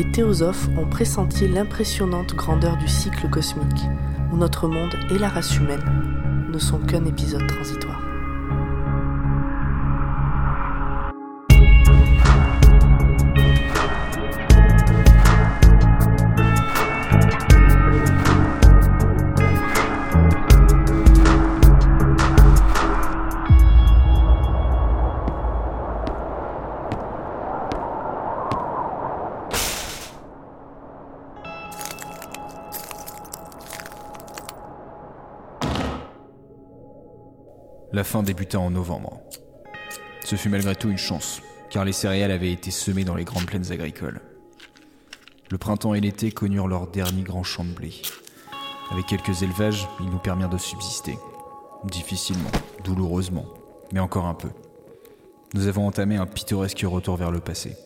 les théosophes ont pressenti l'impressionnante grandeur du cycle cosmique, où notre monde et la race humaine ne sont qu'un épisode transitoire. La fin débuta en novembre. Ce fut malgré tout une chance, car les céréales avaient été semées dans les grandes plaines agricoles. Le printemps et l'été connurent leur dernier grand champ de blé. Avec quelques élevages, ils nous permirent de subsister. Difficilement, douloureusement, mais encore un peu. Nous avons entamé un pittoresque retour vers le passé.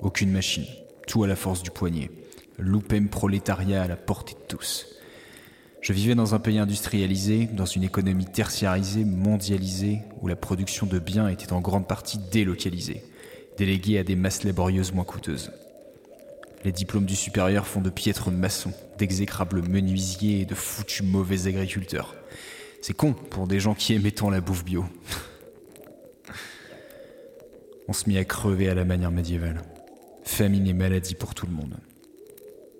Aucune machine, tout à la force du poignet. Loupem prolétariat à la portée de tous. Je vivais dans un pays industrialisé, dans une économie tertiarisée, mondialisée, où la production de biens était en grande partie délocalisée, déléguée à des masses laborieuses moins coûteuses. Les diplômes du supérieur font de piètres maçons, d'exécrables menuisiers et de foutus mauvais agriculteurs. C'est con pour des gens qui aimaient tant la bouffe bio. On se mit à crever à la manière médiévale. Famine et maladie pour tout le monde.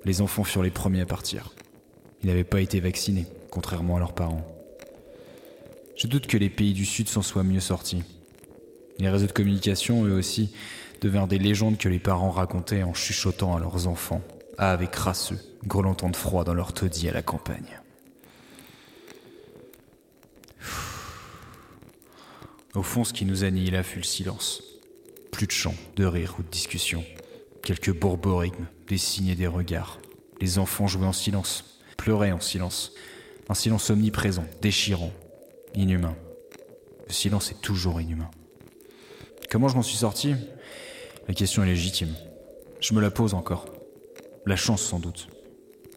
Les enfants furent les premiers à partir. Ils n'avaient pas été vaccinés, contrairement à leurs parents. Je doute que les pays du Sud s'en soient mieux sortis. Les réseaux de communication, eux aussi, devinrent des légendes que les parents racontaient en chuchotant à leurs enfants, à avec crasseux, grelottants de froid dans leur taudis à la campagne. Au fond, ce qui nous annihila fut le silence. Plus de chants, de rires ou de discussions. Quelques bourborigmes, des signes et des regards. Les enfants jouaient en silence, pleurait en silence. Un silence omniprésent, déchirant, inhumain. Le silence est toujours inhumain. Comment je m'en suis sorti? La question est légitime. Je me la pose encore. La chance sans doute.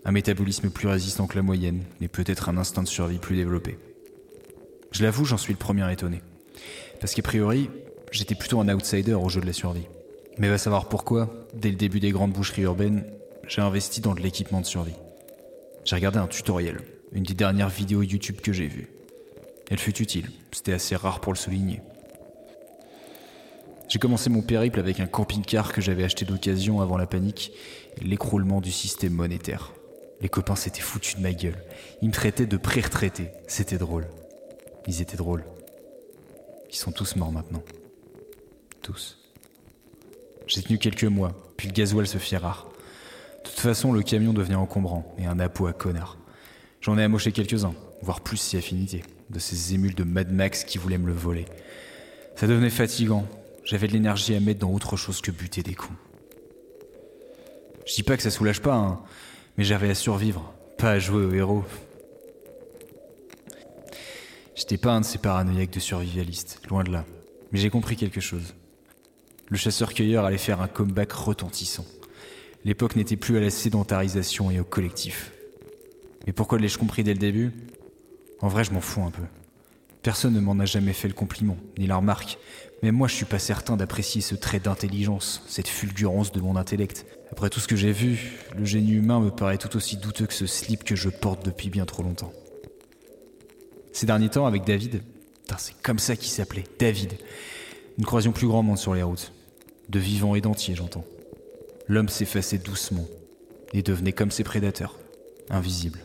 Un métabolisme plus résistant que la moyenne, mais peut-être un instinct de survie plus développé. Je l'avoue, j'en suis le premier étonné. Parce qu'a priori, j'étais plutôt un outsider au jeu de la survie. Mais va savoir pourquoi, dès le début des grandes boucheries urbaines, j'ai investi dans de l'équipement de survie. J'ai regardé un tutoriel, une des dernières vidéos YouTube que j'ai vues. Elle fut utile, c'était assez rare pour le souligner. J'ai commencé mon périple avec un camping-car que j'avais acheté d'occasion avant la panique et l'écroulement du système monétaire. Les copains s'étaient foutus de ma gueule. Ils me traitaient de pré-retraité. C'était drôle. Ils étaient drôles. Ils sont tous morts maintenant. Tous. J'ai tenu quelques mois, puis le gasoil se fit rare. De toute façon, le camion devenait encombrant et un appôt à connard. J'en ai amoché quelques-uns, voire plus si affinité, de ces émules de Mad Max qui voulaient me le voler. Ça devenait fatigant. J'avais de l'énergie à mettre dans autre chose que buter des coups. Je dis pas que ça soulage pas, hein, mais j'avais à survivre, pas à jouer au héros. J'étais pas un de ces paranoïaques de survivalistes, loin de là. Mais j'ai compris quelque chose. Le chasseur-cueilleur allait faire un comeback retentissant. L'époque n'était plus à la sédentarisation et au collectif. Mais pourquoi l'ai-je compris dès le début? En vrai, je m'en fous un peu. Personne ne m'en a jamais fait le compliment, ni la remarque. Mais moi, je suis pas certain d'apprécier ce trait d'intelligence, cette fulgurance de mon intellect. Après tout ce que j'ai vu, le génie humain me paraît tout aussi douteux que ce slip que je porte depuis bien trop longtemps. Ces derniers temps, avec David, c'est comme ça qu'il s'appelait, David, nous croisions plus grand monde sur les routes. De vivants et d'entiers, j'entends l'homme s'effaçait doucement et devenait comme ses prédateurs, invisible.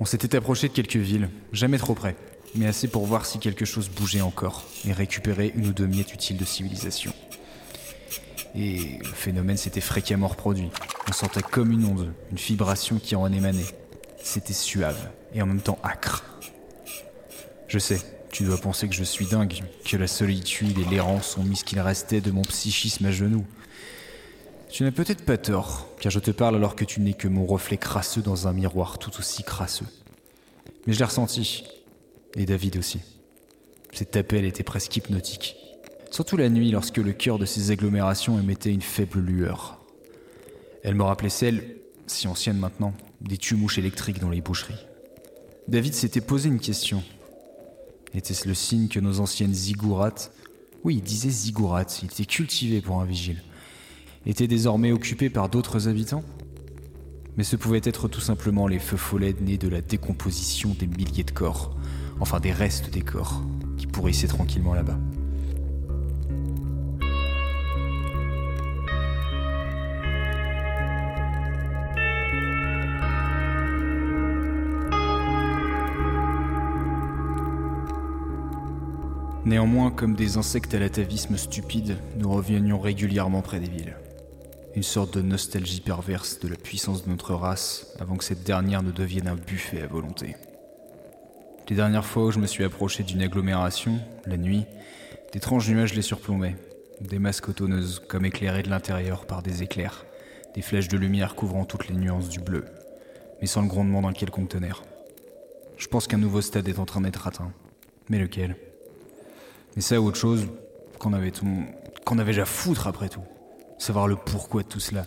On s'était approché de quelques villes, jamais trop près, mais assez pour voir si quelque chose bougeait encore et récupérer une ou deux miettes utiles de civilisation. Et le phénomène s'était fréquemment reproduit. On sentait comme une onde, une vibration qui en émanait. C'était suave et en même temps acre. Je sais, tu dois penser que je suis dingue, que la solitude et l'errance ont mis ce qu'il restait de mon psychisme à genoux. Tu n'as peut-être pas tort, car je te parle alors que tu n'es que mon reflet crasseux dans un miroir tout aussi crasseux. Mais je l'ai ressenti, et David aussi. Cet appel était presque hypnotique. Surtout la nuit lorsque le cœur de ces agglomérations émettait une faible lueur. Elle me rappelait celle, si ancienne maintenant, des tumouches électriques dans les boucheries. David s'était posé une question. Était-ce le signe que nos anciennes zigourates Oui, il disait ziggurat, il était cultivé pour un vigile. Était désormais occupé par d'autres habitants? Mais ce pouvait être tout simplement les feux follets nés de la décomposition des milliers de corps, enfin des restes des corps, qui pourrissaient tranquillement là-bas. Néanmoins, comme des insectes à l'atavisme stupide, nous revenions régulièrement près des villes. Une sorte de nostalgie perverse de la puissance de notre race avant que cette dernière ne devienne un buffet à volonté. Les dernières fois où je me suis approché d'une agglomération, la nuit, d'étranges nuages les surplombaient, des masques cotonneuses comme éclairées de l'intérieur par des éclairs, des flèches de lumière couvrant toutes les nuances du bleu, mais sans le grondement d'un quelconque tonnerre. Je pense qu'un nouveau stade est en train d'être atteint. Mais lequel? Mais ça, autre chose, qu'on avait, tout, qu'on avait déjà foutre après tout. Savoir le pourquoi de tout cela.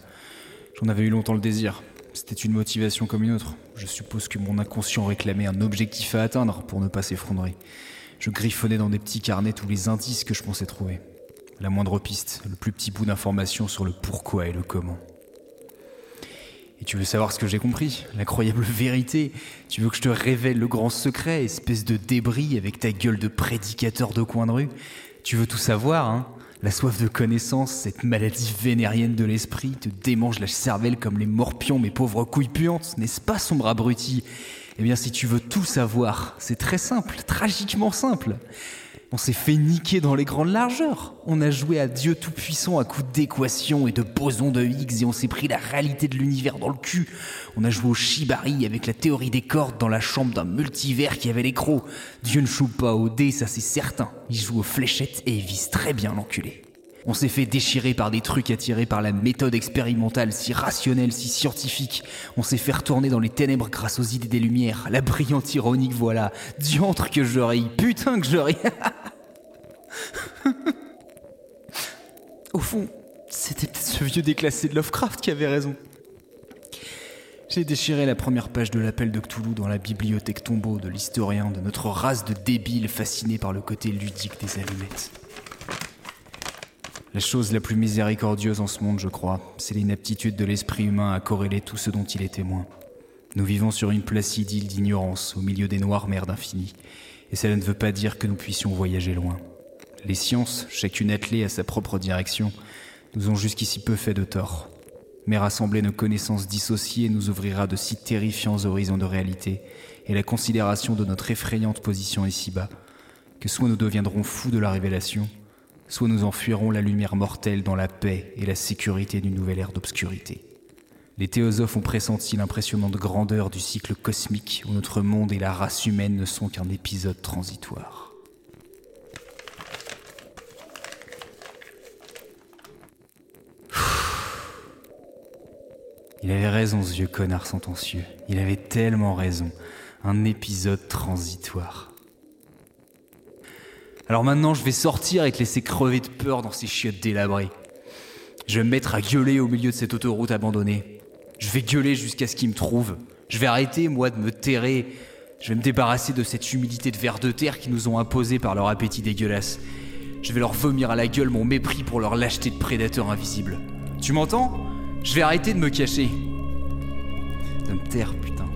J'en avais eu longtemps le désir. C'était une motivation comme une autre. Je suppose que mon inconscient réclamait un objectif à atteindre pour ne pas s'effondrer. Je griffonnais dans des petits carnets tous les indices que je pensais trouver. La moindre piste, le plus petit bout d'information sur le pourquoi et le comment. Tu veux savoir ce que j'ai compris? L'incroyable vérité. Tu veux que je te révèle le grand secret, espèce de débris avec ta gueule de prédicateur de coin de rue? Tu veux tout savoir, hein? La soif de connaissance, cette maladie vénérienne de l'esprit, te démange la cervelle comme les morpions, mes pauvres couilles puantes, n'est-ce pas, sombre abruti? Eh bien, si tu veux tout savoir, c'est très simple, tragiquement simple. On s'est fait niquer dans les grandes largeurs. On a joué à Dieu Tout-Puissant à coups d'équations et de bosons de Higgs et on s'est pris la réalité de l'univers dans le cul. On a joué au shibari avec la théorie des cordes dans la chambre d'un multivers qui avait les crocs. Dieu ne joue pas au dé, ça c'est certain. Il joue aux fléchettes et il vise très bien l'enculé. On s'est fait déchirer par des trucs attirés par la méthode expérimentale si rationnelle, si scientifique. On s'est fait retourner dans les ténèbres grâce aux idées des lumières. La brillante ironique, voilà. Diantre que je ris. Putain que je ris. Au fond, c'était peut-être ce vieux déclassé de Lovecraft qui avait raison. J'ai déchiré la première page de l'appel de Cthulhu dans la bibliothèque tombeau de l'historien de notre race de débiles fascinés par le côté ludique des allumettes. La chose la plus miséricordieuse en ce monde, je crois, c'est l'inaptitude de l'esprit humain à corréler tout ce dont il est témoin. Nous vivons sur une placide île d'ignorance, au milieu des noires mers d'infini, et cela ne veut pas dire que nous puissions voyager loin. Les sciences, chacune attelée à sa propre direction, nous ont jusqu'ici peu fait de tort. Mais rassembler nos connaissances dissociées nous ouvrira de si terrifiants horizons de réalité et la considération de notre effrayante position ici-bas, que soit nous deviendrons fous de la révélation, soit nous enfuirons la lumière mortelle dans la paix et la sécurité d'une nouvelle ère d'obscurité. Les théosophes ont pressenti l'impressionnante grandeur du cycle cosmique où notre monde et la race humaine ne sont qu'un épisode transitoire. Il avait raison, ce vieux connard sentencieux. Il avait tellement raison. Un épisode transitoire. Alors maintenant, je vais sortir et te laisser crever de peur dans ces chiottes délabrées. Je vais me mettre à gueuler au milieu de cette autoroute abandonnée. Je vais gueuler jusqu'à ce qu'ils me trouvent. Je vais arrêter, moi, de me terrer. Je vais me débarrasser de cette humilité de verre de terre qu'ils nous ont imposée par leur appétit dégueulasse. Je vais leur vomir à la gueule mon mépris pour leur lâcheté de prédateurs invisibles. Tu m'entends? Je vais arrêter de me cacher. De me taire, putain.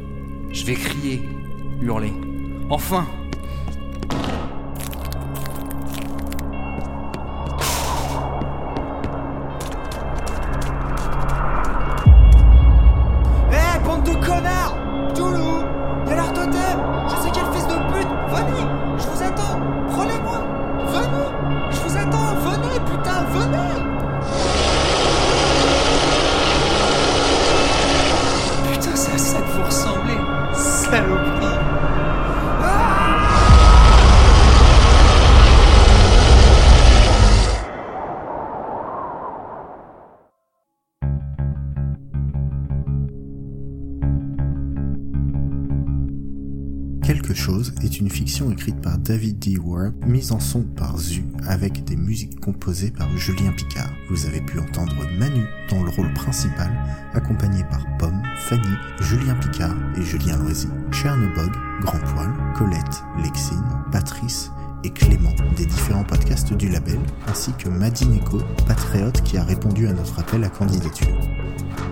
Je vais crier, hurler. Enfin est une fiction écrite par David D. Ward, mise en son par Zu, avec des musiques composées par Julien Picard. Vous avez pu entendre Manu dans le rôle principal, accompagné par Pomme, Fanny, Julien Picard et Julien Loisy. Chernobog, Grand Poil, Colette, Lexine, Patrice et Clément des différents podcasts du label, ainsi que Neko, patriote qui a répondu à notre appel à candidature.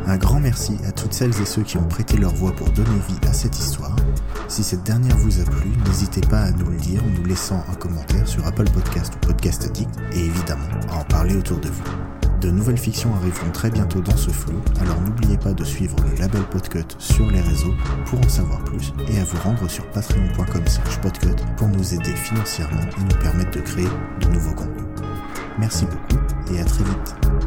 Un grand merci à toutes celles et ceux qui ont prêté leur voix pour donner vie à cette histoire. Si cette dernière vous a plu, n'hésitez pas à nous le dire en nous laissant un commentaire sur Apple Podcast ou Podcast Addict et évidemment à en parler autour de vous. De nouvelles fictions arriveront très bientôt dans ce flou, alors n'oubliez pas de suivre le label Podcut sur les réseaux pour en savoir plus et à vous rendre sur patreon.com podcut pour nous aider financièrement et nous permettre de créer de nouveaux contenus. Merci beaucoup et à très vite.